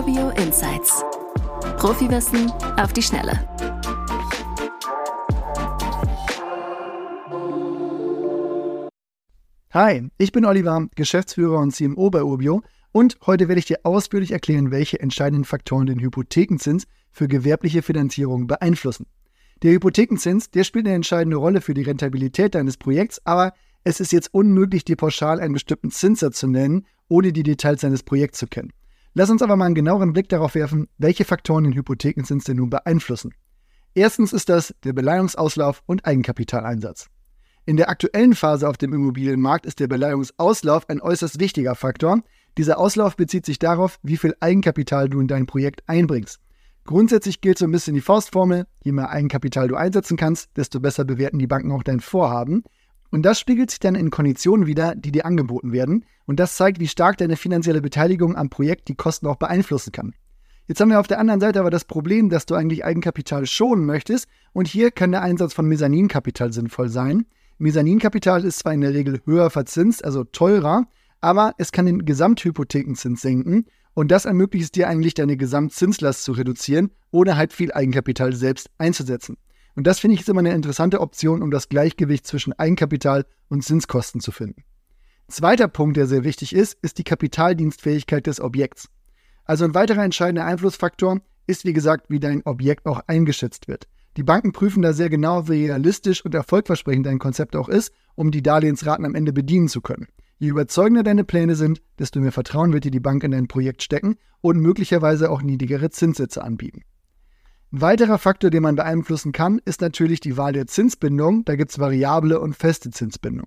Urbio Insights. Profiwissen auf die Schnelle. Hi, ich bin Oliver, Geschäftsführer und CMO bei Urbio und heute werde ich dir ausführlich erklären, welche entscheidenden Faktoren den Hypothekenzins für gewerbliche Finanzierung beeinflussen. Der Hypothekenzins, der spielt eine entscheidende Rolle für die Rentabilität deines Projekts, aber es ist jetzt unmöglich, dir pauschal einen bestimmten Zinssatz zu nennen, ohne die Details deines Projekts zu kennen. Lass uns aber mal einen genaueren Blick darauf werfen, welche Faktoren den Hypothekenzins denn nun beeinflussen. Erstens ist das der Beleihungsauslauf und Eigenkapitaleinsatz. In der aktuellen Phase auf dem Immobilienmarkt ist der Beleihungsauslauf ein äußerst wichtiger Faktor. Dieser Auslauf bezieht sich darauf, wie viel Eigenkapital du in dein Projekt einbringst. Grundsätzlich gilt so ein bisschen die Faustformel, je mehr Eigenkapital du einsetzen kannst, desto besser bewerten die Banken auch dein Vorhaben. Und das spiegelt sich dann in Konditionen wieder, die dir angeboten werden. Und das zeigt, wie stark deine finanzielle Beteiligung am Projekt die Kosten auch beeinflussen kann. Jetzt haben wir auf der anderen Seite aber das Problem, dass du eigentlich Eigenkapital schonen möchtest. Und hier kann der Einsatz von Mezzaninkapital sinnvoll sein. Mezzaninkapital ist zwar in der Regel höher verzinst, also teurer, aber es kann den Gesamthypothekenzins senken und das ermöglicht es dir eigentlich, deine Gesamtzinslast zu reduzieren, ohne halt viel Eigenkapital selbst einzusetzen. Und das finde ich ist immer eine interessante Option, um das Gleichgewicht zwischen Eigenkapital und Zinskosten zu finden. Zweiter Punkt, der sehr wichtig ist, ist die Kapitaldienstfähigkeit des Objekts. Also ein weiterer entscheidender Einflussfaktor ist, wie gesagt, wie dein Objekt auch eingeschätzt wird. Die Banken prüfen da sehr genau, wie realistisch und erfolgversprechend dein Konzept auch ist, um die Darlehensraten am Ende bedienen zu können. Je überzeugender deine Pläne sind, desto mehr Vertrauen wird dir die Bank in dein Projekt stecken und möglicherweise auch niedrigere Zinssätze anbieten. Ein weiterer Faktor, den man beeinflussen kann, ist natürlich die Wahl der Zinsbindung. Da gibt es variable und feste Zinsbindung.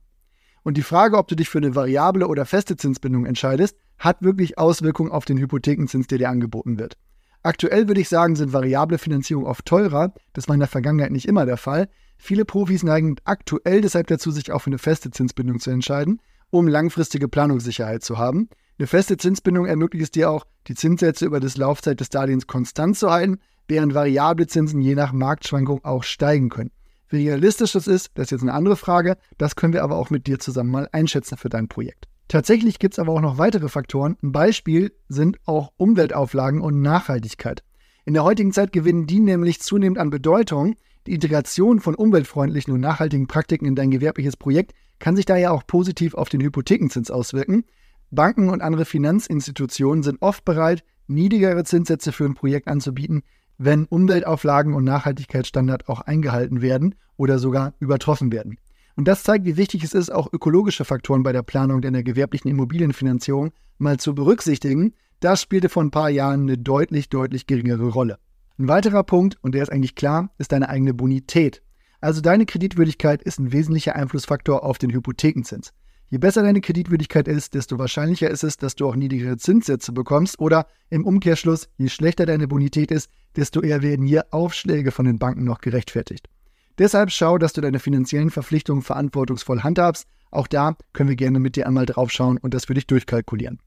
Und die Frage, ob du dich für eine variable oder feste Zinsbindung entscheidest, hat wirklich Auswirkungen auf den Hypothekenzins, der dir angeboten wird. Aktuell würde ich sagen, sind variable Finanzierungen oft teurer. Das war in der Vergangenheit nicht immer der Fall. Viele Profis neigen aktuell deshalb dazu, sich auch für eine feste Zinsbindung zu entscheiden um langfristige Planungssicherheit zu haben. Eine feste Zinsbindung ermöglicht es dir auch, die Zinssätze über das Laufzeit des Darlehens konstant zu halten, während variable Zinsen je nach Marktschwankung auch steigen können. Wie realistisch das ist, das ist jetzt eine andere Frage. Das können wir aber auch mit dir zusammen mal einschätzen für dein Projekt. Tatsächlich gibt es aber auch noch weitere Faktoren. Ein Beispiel sind auch Umweltauflagen und Nachhaltigkeit. In der heutigen Zeit gewinnen die nämlich zunehmend an Bedeutung. Die Integration von umweltfreundlichen und nachhaltigen Praktiken in dein gewerbliches Projekt kann sich daher auch positiv auf den Hypothekenzins auswirken. Banken und andere Finanzinstitutionen sind oft bereit, niedrigere Zinssätze für ein Projekt anzubieten, wenn Umweltauflagen und Nachhaltigkeitsstandards auch eingehalten werden oder sogar übertroffen werden. Und das zeigt, wie wichtig es ist, auch ökologische Faktoren bei der Planung der gewerblichen Immobilienfinanzierung mal zu berücksichtigen. Das spielte vor ein paar Jahren eine deutlich, deutlich geringere Rolle. Ein weiterer Punkt, und der ist eigentlich klar, ist deine eigene Bonität. Also deine Kreditwürdigkeit ist ein wesentlicher Einflussfaktor auf den Hypothekenzins. Je besser deine Kreditwürdigkeit ist, desto wahrscheinlicher ist es, dass du auch niedrigere Zinssätze bekommst oder im Umkehrschluss, je schlechter deine Bonität ist, desto eher werden hier Aufschläge von den Banken noch gerechtfertigt. Deshalb schau, dass du deine finanziellen Verpflichtungen verantwortungsvoll handhabst. Auch da können wir gerne mit dir einmal draufschauen und das für dich durchkalkulieren.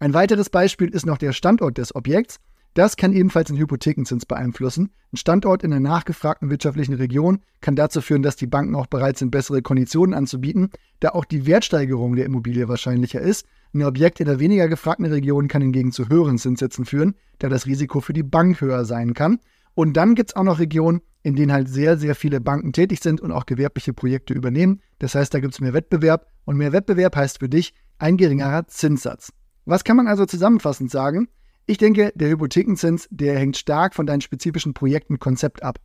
Ein weiteres Beispiel ist noch der Standort des Objekts. Das kann ebenfalls den Hypothekenzins beeinflussen. Ein Standort in einer nachgefragten wirtschaftlichen Region kann dazu führen, dass die Banken auch bereit sind, bessere Konditionen anzubieten, da auch die Wertsteigerung der Immobilie wahrscheinlicher ist. Ein Objekt in einer weniger gefragten Region kann hingegen zu höheren Zinssätzen führen, da das Risiko für die Bank höher sein kann. Und dann gibt es auch noch Regionen, in denen halt sehr, sehr viele Banken tätig sind und auch gewerbliche Projekte übernehmen. Das heißt, da gibt es mehr Wettbewerb und mehr Wettbewerb heißt für dich ein geringerer Zinssatz. Was kann man also zusammenfassend sagen? Ich denke, der Hypothekenzins, der hängt stark von deinem spezifischen Projekt und Konzept ab.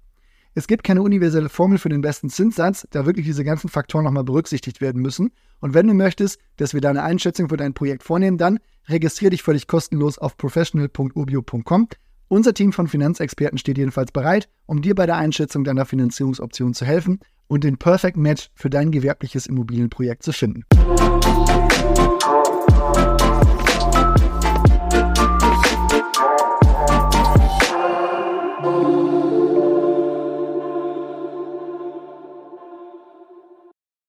Es gibt keine universelle Formel für den besten Zinssatz, da wirklich diese ganzen Faktoren nochmal berücksichtigt werden müssen. Und wenn du möchtest, dass wir deine Einschätzung für dein Projekt vornehmen, dann registriere dich völlig kostenlos auf professional.urbio.com. Unser Team von Finanzexperten steht jedenfalls bereit, um dir bei der Einschätzung deiner Finanzierungsoption zu helfen und den Perfect Match für dein gewerbliches Immobilienprojekt zu finden.